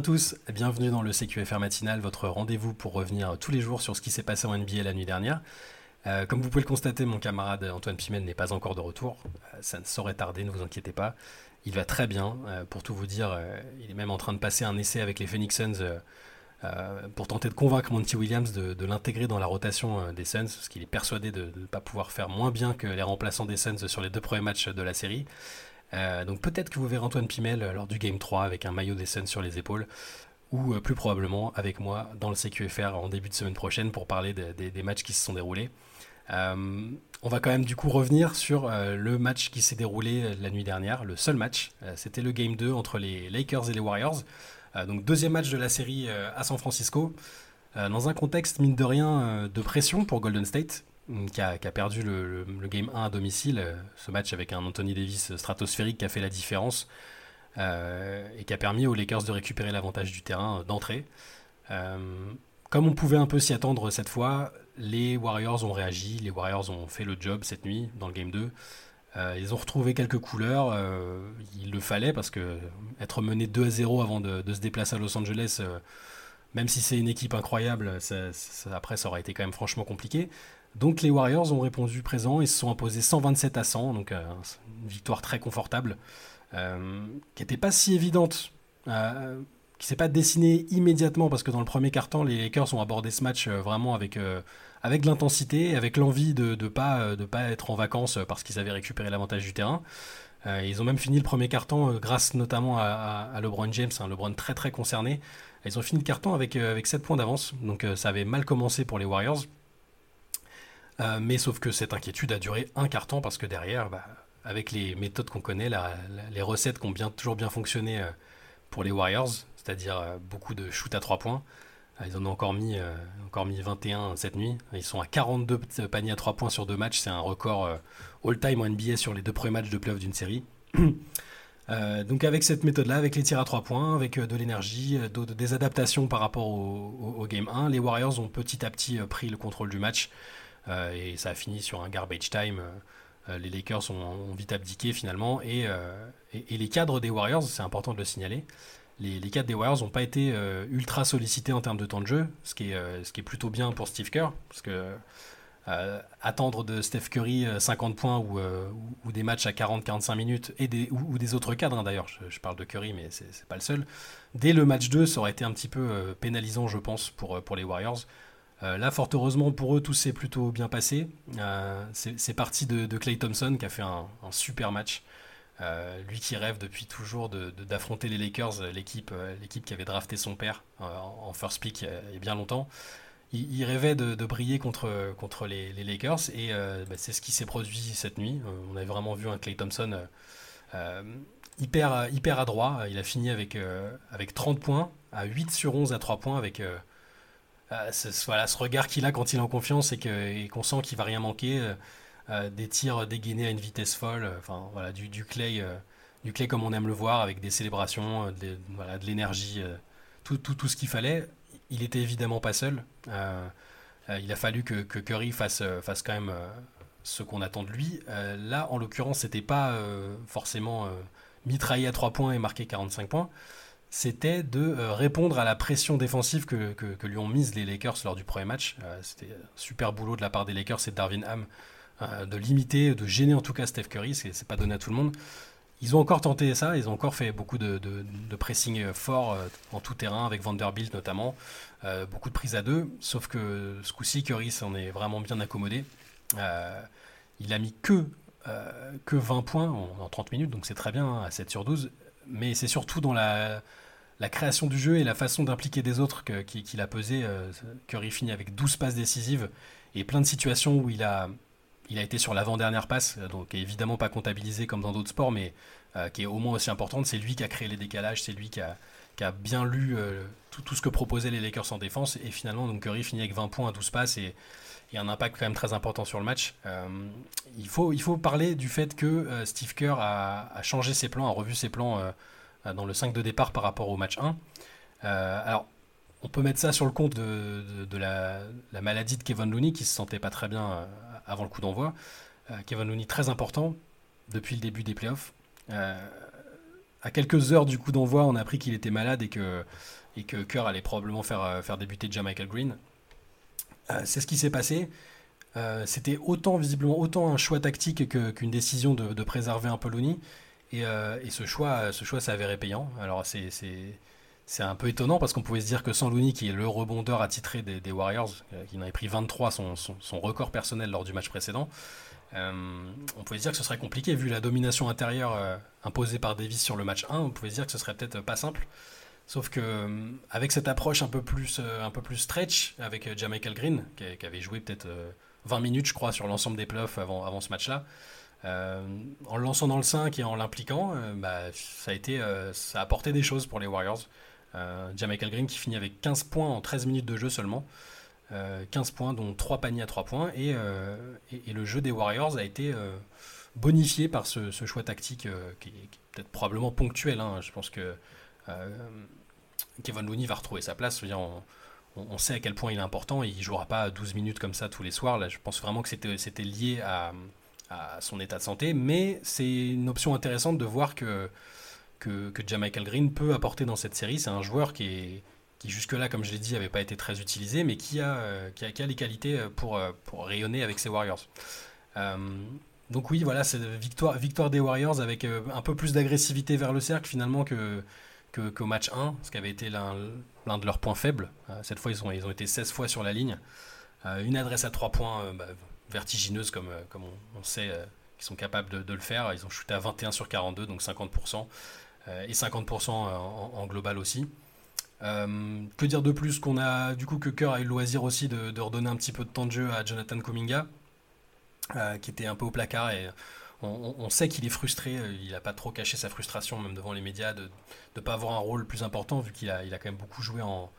à tous, bienvenue dans le CQFR matinal, votre rendez-vous pour revenir tous les jours sur ce qui s'est passé en NBA la nuit dernière. Euh, comme vous pouvez le constater, mon camarade Antoine Pimel n'est pas encore de retour. Euh, ça ne saurait tarder, ne vous inquiétez pas. Il va très bien. Euh, pour tout vous dire, il est même en train de passer un essai avec les Phoenix Suns pour tenter de convaincre Monty Williams de, l'intégrer dans la rotation des Suns, parce qu'il est persuadé de ne pas pouvoir faire moins bien que les remplaçants des Suns sur les deux premiers matchs de la série. Donc peut-être que vous verrez Antoine Pimel lors du Game 3 avec un maillot des Suns sur les épaules ou plus probablement avec moi dans le CQFR en début de semaine prochaine pour parler des matchs qui se sont déroulés. Euh, on va quand même du coup revenir sur euh, le match qui s'est déroulé euh, la nuit dernière, le seul match. C'était le Game 2 entre les Lakers et les Warriors. donc deuxième match de la série à San Francisco. dans un contexte, mine de rien, de pression pour Golden State, mm, qui a, perdu le, Game 1 à domicile. ce match avec un Anthony Davis stratosphérique qui a fait la différence et qui a permis aux Lakers de récupérer l'avantage du terrain d'entrée. comme on pouvait un peu s'y attendre cette fois, les Warriors ont réagi, les Warriors ont fait le job cette nuit dans le Game 2. Euh, ils ont retrouvé quelques couleurs, euh, il le fallait parce que être mené 2 à 0 avant de, se déplacer à Los Angeles, euh, même si c'est une équipe incroyable, après ça aurait été quand même franchement compliqué. Donc les Warriors ont répondu présent et se sont imposés 127 à 100, donc une victoire très confortable, qui n'était pas si évidente qui s'est pas dessiné immédiatement parce que dans le premier quart-temps, les Lakers ont abordé ce match vraiment avec avec l'intensité, avec l'envie de ne pas, euh, de pas être en vacances parce qu'ils avaient récupéré l'avantage du terrain. Euh, ils ont même fini le premier carton euh, grâce notamment à, LeBron James, un LeBron très très concerné. Ils ont fini le carton avec, avec 7 points d'avance, donc ça avait mal commencé pour les Warriors. Mais sauf que cette inquiétude a duré un carton parce que derrière, bah, avec les méthodes qu'on connaît, les recettes qui ont bien, toujours bien fonctionné pour les Warriors, c'est-à-dire beaucoup de shoot à 3 points, ils en ont encore mis, euh, encore mis 21 cette nuit. Ils sont à 42 paniers à 3 points sur deux matchs. C'est un record euh, all-time en NBA sur les deux premiers matchs de playoff d'une série. Euh, donc avec cette méthode-là, avec les tirs à 3 points, avec de l'énergie, des adaptations par rapport au, Game 1, les Warriors ont petit à petit pris le contrôle du match. Et ça a fini sur un garbage time. les Lakers ont, vite abdiqué finalement. et les cadres des Warriors, c'est important de le signaler, les, cadres des Warriors n'ont pas été euh, ultra sollicités en termes de temps de jeu, ce qui est, euh, plutôt bien pour Steve Kerr, parce que euh, attendre de Steph Curry 50 points ou, des matchs à 40-45 minutes, ou, des autres cadres hein, d'ailleurs, je, parle de Curry mais c'est pas le seul, dès le match 2 ça aurait été un petit peu pénalisant je pense pour les Warriors. Là, fort heureusement pour eux, tout s'est plutôt bien passé. c'est parti de, de, Clay Thompson qui a fait un, super match. Euh, lui qui rêve depuis toujours d'affronter les Lakers, euh, l'équipe euh, l'équipe qui avait drafté son père en first pick il y a bien longtemps. Il, rêvait de, briller contre, contre les, Lakers et bah, c'est ce qui s'est produit cette nuit. on avait vraiment vu un Clay Thompson hyper, hyper adroit. Il a fini avec, avec 30 points, à 8 sur 11 à 3 points, avec ce, voilà, ce regard qu'il a quand il est en confiance et qu'on sent qu'il va rien manquer. Euh, des tirs dégainés à une vitesse folle, euh, enfin voilà, du, clay, euh, du clay comme on aime le voir, avec des célébrations, de, l'énergie, tout, tout, ce qu'il fallait. Il était évidemment pas seul. il a fallu que, Curry fasse, fasse quand même ce qu'on attend de lui. là, en l'occurrence, c'était pas forcément mitrailler à 3 points et marquer 45 points. C'était de répondre à la pression défensive que, que, lui ont mise les Lakers lors du premier match. c'était un super boulot de la part des Lakers et de Darvin Ham euh, de limiter, de gêner en tout cas Steph Curry, c'est pas donné à tout le monde. Ils ont encore tenté ça, ils ont encore fait beaucoup de, pressing fort euh, en tout terrain, avec Vanderbilt notamment, euh, beaucoup de prises à deux, sauf que ce coup-ci, Curry s'en est vraiment bien accommodé. il a mis que, que 20 points en, 30 minutes, donc c'est très bien, hein, à 7 sur 12, mais c'est surtout dans la, création du jeu et la façon d'impliquer des autres qu'il a pesé. Curry finit avec 12 passes décisives et plein de situations où il a été sur l'avant-dernière passe, euh, donc évidemment pas comptabilisé comme dans d'autres sports, mais euh, qui est au moins aussi importante. C'est lui qui a créé les décalages, c'est lui qui a, bien lu euh, tout, ce que proposaient les Lakers en défense. Et finalement, donc Curry finit avec 20 points à 12 passes et, un impact quand même très important sur le match. il, faut, il faut parler du fait que Steve Kerr a, changé ses plans, a revu ses plans dans le 5 de départ par rapport au match 1. alors, on peut mettre ça sur le compte de, la, la, maladie de Kevin Looney qui se sentait pas très bien avant le coup d'envoi. Euh, Kevin Looney très important depuis le début des playoffs. Euh, à quelques heures du coup d'envoi, on a appris qu'il était malade et que, et que Kerr allait probablement faire, faire débuter Michael Green. c'est ce qui s'est passé. C'était autant visiblement autant un choix tactique qu'une décision de, préserver un peu Looney. Et, ce choix, ce choix s'est avéré payant. Alors c'est c'est un peu étonnant parce qu'on pouvait se dire que sans Looney, qui est le rebondeur attitré des, des Warriors, euh, qui en avait pris 23, son, record personnel lors du match précédent, euh, on pouvait se dire que ce serait compliqué vu la domination intérieure euh, imposée par Davis sur le match 1. On pouvait se dire que ce serait peut-être pas simple. Sauf que avec cette approche un peu plus, un peu plus stretch avec Jamichael Green, qui, avait joué peut-être 20 minutes, je crois, sur l'ensemble des playoffs avant, avant ce match-là, en le lançant dans le 5 et en l'impliquant, bah, ça, a été, ça a apporté des choses pour les Warriors. Euh, Green qui finit avec 15 points en 13 minutes de jeu seulement. 15 euh, points, dont 3 paniers à 3 points. Euh, et, et, le jeu des Warriors a été euh, bonifié par ce, choix tactique qui est, peut-être probablement ponctuel. Hein. Je pense que Kevin Looney va retrouver sa place. on, sait à quel point il est important et il jouera pas 12 minutes comme ça tous les soirs. Là, je pense vraiment que c'était lié à, son état de santé. Mais c'est une option intéressante de voir que que, Jamichael Green peut apporter dans cette série. C'est un joueur qui, jusque-là, comme je l'ai dit, n'avait pas été très utilisé, mais qui a, euh, qui a, les qualités euh, pour, euh, rayonner avec ses Warriors. donc oui, voilà, c'est victoire des Warriors avec un peu plus d'agressivité vers le cercle finalement que, qu'au match 1, ce qui avait été l'un, de leurs points faibles. cette fois, ils ont, ils ont été 16 fois sur la ligne. une adresse à 3 points bah, vertigineuse, comme, comme on, sait qu'ils sont capables de, le faire. Ils ont shooté à 21 sur 42, donc 50%. Euh, et 50% en, global aussi. Euh, que dire de plus qu'on a du coup que Kerr a eu le loisir aussi de, redonner un petit peu de temps de jeu à Jonathan Kuminga, euh, qui était un peu au placard et on, sait qu'il est frustré. Il n'a pas trop caché sa frustration même devant les médias de ne pas avoir un rôle plus important vu qu'il a, quand même beaucoup joué en,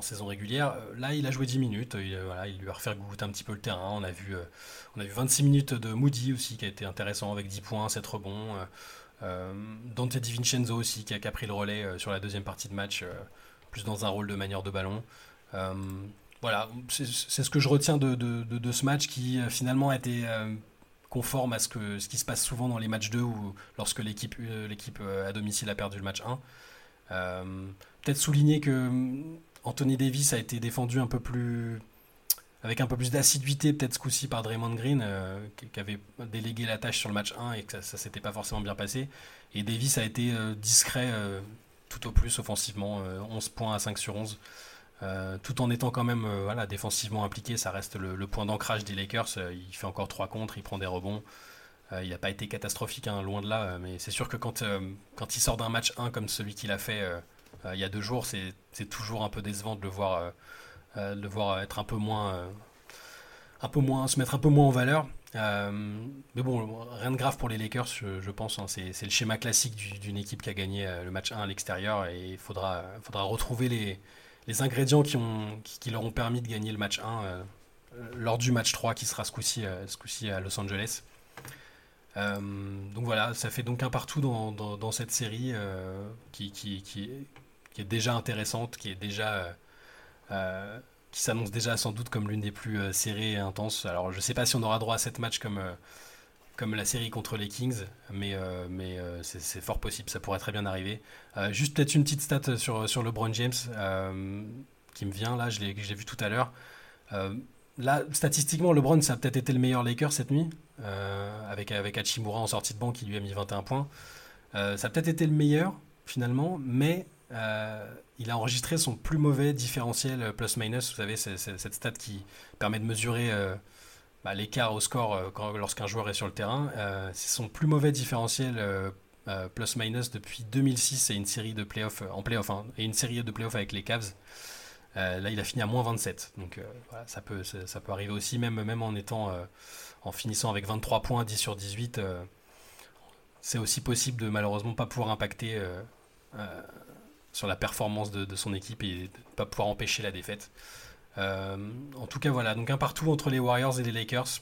saison régulière. Là, il a joué 10 minutes. Il, voilà, il lui a refait goûter un petit peu le terrain. On a vu, on a vu 26 minutes de Moody aussi qui a été intéressant avec 10 points, 7 rebonds. Euh, Dante DiVincenzo aussi qui a, pris le relais euh, sur la deuxième partie de match, euh, plus dans un rôle de manière de ballon. voilà, c'est ce que je retiens de, de, ce match qui finalement a été conforme à ce, que, ce qui se passe souvent dans les matchs 2 ou lorsque l'équipe l'équipe à domicile a perdu le match 1. Peut-être souligner que Anthony Davis a été défendu un peu plus avec un peu plus d'assiduité peut-être ce coup-ci par Draymond Green euh, qui, avait délégué la tâche sur le match 1 et que ça, ça s'était pas forcément bien passé et Davis a été euh, discret euh, tout au plus offensivement 11 points à 5 sur 11 tout en étant quand même voilà, défensivement impliqué ça reste le, point d'ancrage des Lakers il fait encore 3 contre il prend des rebonds il n'a pas été catastrophique hein, loin de là mais c'est sûr que quand, quand il sort d'un match 1 comme celui qu'il a fait il y a deux jours c'est toujours un peu décevant de le voir euh, de voir être un peu moins, euh, un peu moins, se mettre un peu moins en valeur. Euh, mais bon, rien de grave pour les Lakers, je, pense. Hein. c'est le schéma classique d'une équipe qui a gagné le match 1 à l'extérieur et il faudra, faudra retrouver les, les ingrédients qui, leur ont permis de gagner le match 1 lors du match 3 qui sera ce coup-ci à Los Angeles. donc voilà, ça fait donc un partout dans, cette série qui, est, déjà intéressante, qui est déjà euh, qui s'annonce déjà sans doute comme l'une des plus euh, serrées et intenses. Alors je ne sais pas si on aura droit à cette match comme, euh, comme la série contre les Kings, mais, mais c'est fort possible, ça pourrait très bien arriver. juste peut-être une petite stat sur, LeBron James qui me vient là, je l'ai vu tout à l'heure. Là, statistiquement, LeBron, ça a peut-être été le meilleur Laker cette nuit, avec, avec Hachimura en sortie de banque qui lui a mis 21 points. ça a peut-être été le meilleur, finalement, mais euh, il a enregistré son plus mauvais différentiel euh, plus-minus. Vous savez, c'est, cette stat qui permet de mesurer euh, bah, l'écart au score lorsqu'un joueur est sur le terrain. c'est son plus mauvais différentiel plus-minus depuis 2006 et une série de playoffs en et une série de playoffs avec les Cavs. là, il a fini à moins 27. Donc ça peut, ça, peut arriver aussi, même, même en étant en finissant avec 23 points, 10 sur 18. c'est aussi possible de malheureusement pas pouvoir impacter sur la performance de, son équipe et de pas pouvoir empêcher la défaite. Euh, en tout cas, voilà, donc un partout entre les Warriors et les Lakers.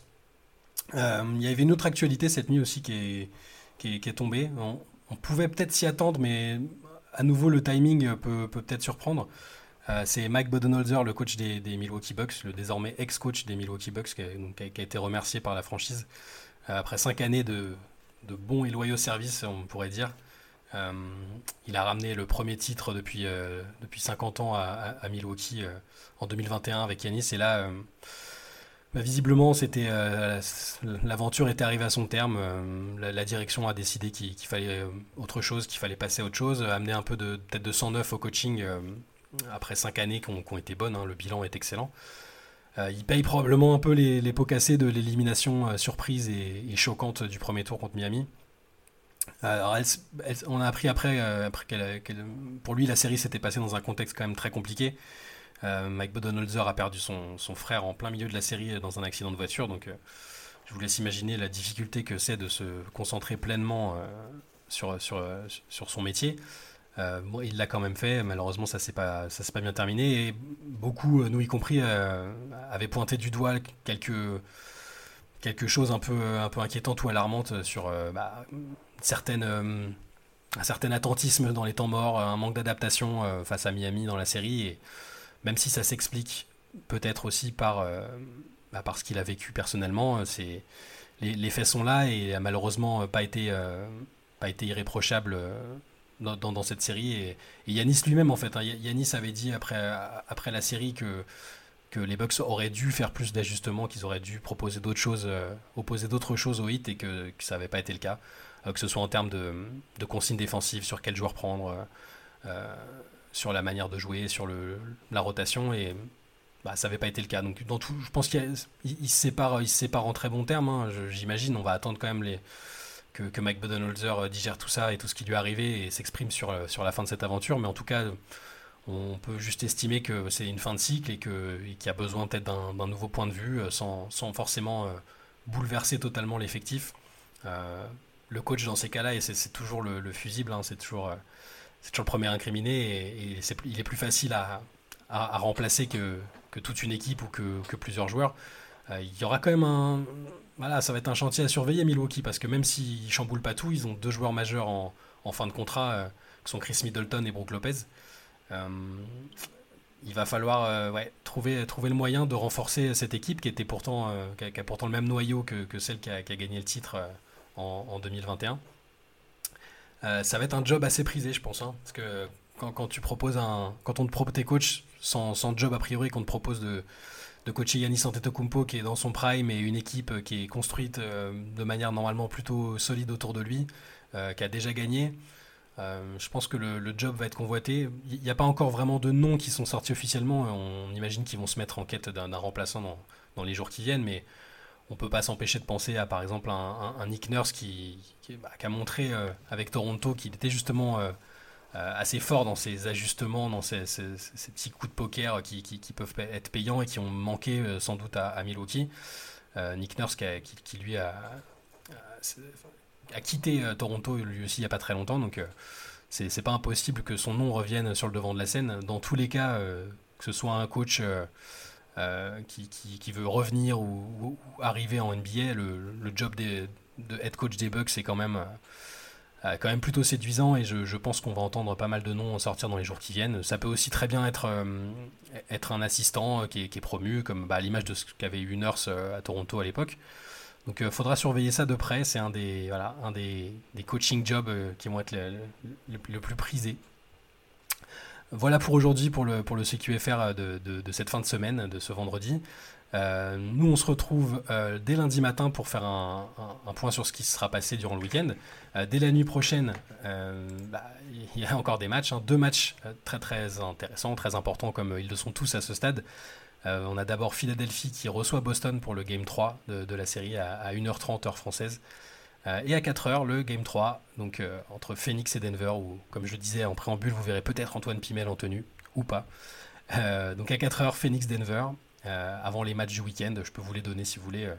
Euh, il y avait une autre actualité cette nuit aussi qui est, tombée. On, pouvait peut-être s'y attendre, mais à nouveau, le timing peut, peut être surprendre. Euh, c'est Mike Bodenholzer, le coach des, Milwaukee Bucks, le désormais ex-coach des Milwaukee Bucks, qui a, été remercié par la franchise après cinq années de bons et loyaux services, on pourrait dire. Il a ramené le premier titre depuis, depuis 50 ans à, Milwaukee en 2021 avec Yanis. Et là, bah, visiblement, l'aventure était arrivée à son terme. La, direction a décidé qu'il fallait autre chose, qu'il fallait passer à autre chose, amener un peu de peut-être de 109 au coaching après 5 années qui ont, été bonnes. Hein. le bilan est excellent. Euh, il paye probablement un peu les, pots cassés de l'élimination euh, surprise et, choquante du premier tour contre Miami. Alors, on a appris après, euh, après qu'elle, pour lui, la série s'était passée dans un contexte quand même très compliqué. Mike Bodenholzer a perdu son, frère en plein milieu de la série dans un accident de voiture, donc je vous laisse imaginer la difficulté que c'est de se concentrer pleinement sur, son métier. Euh, il l'a quand même fait, malheureusement ça s'est pas, s'est pas bien terminé et beaucoup, euh, nous y compris, euh, avaient pointé du doigt quelque, quelque chose un peu, un peu inquiétante ou alarmante sur bah, certaines, un certain attentisme dans les temps morts, un manque d'adaptation face à Miami dans la série et même si ça s'explique peut-être aussi par, bah, par ce qu'il a vécu personnellement, les, les, faits sont là et a malheureusement pas été, pas été irréprochable dans, cette série. Et, Yanis lui-même, en fait, hein, Yanis avait dit après, après la série que, que les Bucks auraient dû faire plus d'ajustements, qu'ils auraient dû proposer d'autres choses, euh, opposer d'autres choses au hit et que, ça n'avait pas été le cas. Euh, que ce soit en termes de, consignes défensives, sur quel joueur prendre, euh, sur la manière de jouer, sur la rotation. Et bah, ça n'avait pas été le cas. Donc, dans tout, je pense qu'il se sépare il en très bons termes. Hein. J'imagine. On va attendre quand même les que, Mike Budenholzer digère tout ça et tout ce qui lui est arrivé et s'exprime sur la fin de cette aventure. Mais en tout cas, on peut juste estimer que c'est une fin de cycle et qu'il y a besoin peut-être d'un nouveau point de vue euh, sans, sans forcément bouleverser totalement l'effectif. le coach dans ces cas-là, et c'est toujours le, fusible, hein, c'est toujours, c'est toujours le premier incriminé et, il est plus facile à, à, remplacer que, que, toute une équipe ou que, plusieurs joueurs. il y aura quand même un, voilà, ça va être un chantier à surveiller Milwaukee parce que même s'ils chamboulent pas tout, ils ont deux joueurs majeurs en, fin de contrat, euh, qui sont Chris Middleton et Brook Lopez. Euh, il va falloir euh, trouver, le moyen de renforcer cette équipe qui était pourtant, qui a, pourtant le même noyau que, celle qui a, gagné le titre en, 2021. ça va être un job assez prisé, je pense, hein, parce que quand, tu proposes un, quand on te propose tes coachs sans, job a priori, qu'on te propose de de coacher Yannis Antetokounmpo qui est dans son prime et une équipe euh, qui est construite euh, de manière normalement plutôt solide autour de lui, euh, qui a déjà gagné. Je pense que le, job va être convoité. Il n'y a pas encore vraiment de noms qui sont sortis officiellement. On imagine qu'ils vont se mettre en quête d'un remplaçant dans, les jours qui viennent, mais on ne peut pas s'empêcher de penser à par exemple un, Nick Nurse qui, bah, a montré avec Toronto qu'il était justement euh, assez fort dans ses ajustements, dans ces, petits coups de poker qui, peuvent être payants et qui ont manqué euh, sans doute à, Milwaukee. Euh, Nick Nurse qui, lui a, a, quitté Toronto lui aussi il n'y a pas très longtemps, donc c'est pas impossible que son nom revienne sur le devant de la scène. Dans tous les cas, que ce soit un coach qui, veut revenir ou, arriver en NBA, le, job de head coach des Bucks c'est quand même euh, plutôt séduisant et je, pense qu'on va entendre pas mal de noms sortir dans les jours qui viennent. Ça peut aussi très bien être, euh, un assistant euh, qui est, promu, comme bah, l'image de ce qu'avait eu Nurse à Toronto à l'époque. Donc il faudra surveiller ça de près, c'est un des, voilà, un des, des coaching jobs qui vont être le, plus prisés. Voilà pour aujourd'hui pour le, pour le CQFR de, de, de, cette fin de semaine, de ce vendredi. Euh, nous, on se retrouve euh, dès lundi matin pour faire un, point sur ce qui sera passé durant le week-end. Euh, dès la nuit prochaine, bah, il y a encore des matchs, hein. deux matchs très très intéressants, très importants comme ils le sont tous à ce stade. On a d'abord Philadelphie qui reçoit Boston pour le Game 3 de, la série à, 1h30 heure française. et à 4h, le Game 3, donc entre Phoenix et Denver, où, comme je disais en préambule, vous verrez peut-être Antoine Pimel en tenue, ou pas. donc à 4h, Phoenix-Denver. Euh, avant les matchs du week-end. Je peux vous les donner si vous voulez. Euh,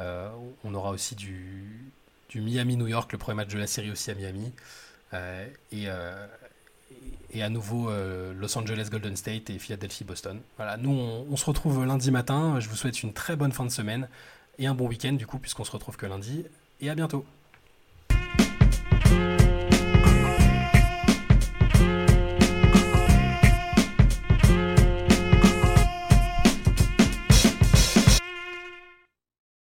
euh, on aura aussi du, du Miami-New York, le premier match de la série aussi à Miami. et, et à nouveau Los Angeles Golden State et Philadelphie Boston. Voilà, nous on, se retrouve lundi matin. Je vous souhaite une très bonne fin de semaine et un bon week-end du coup puisqu'on se retrouve que lundi. Et à bientôt.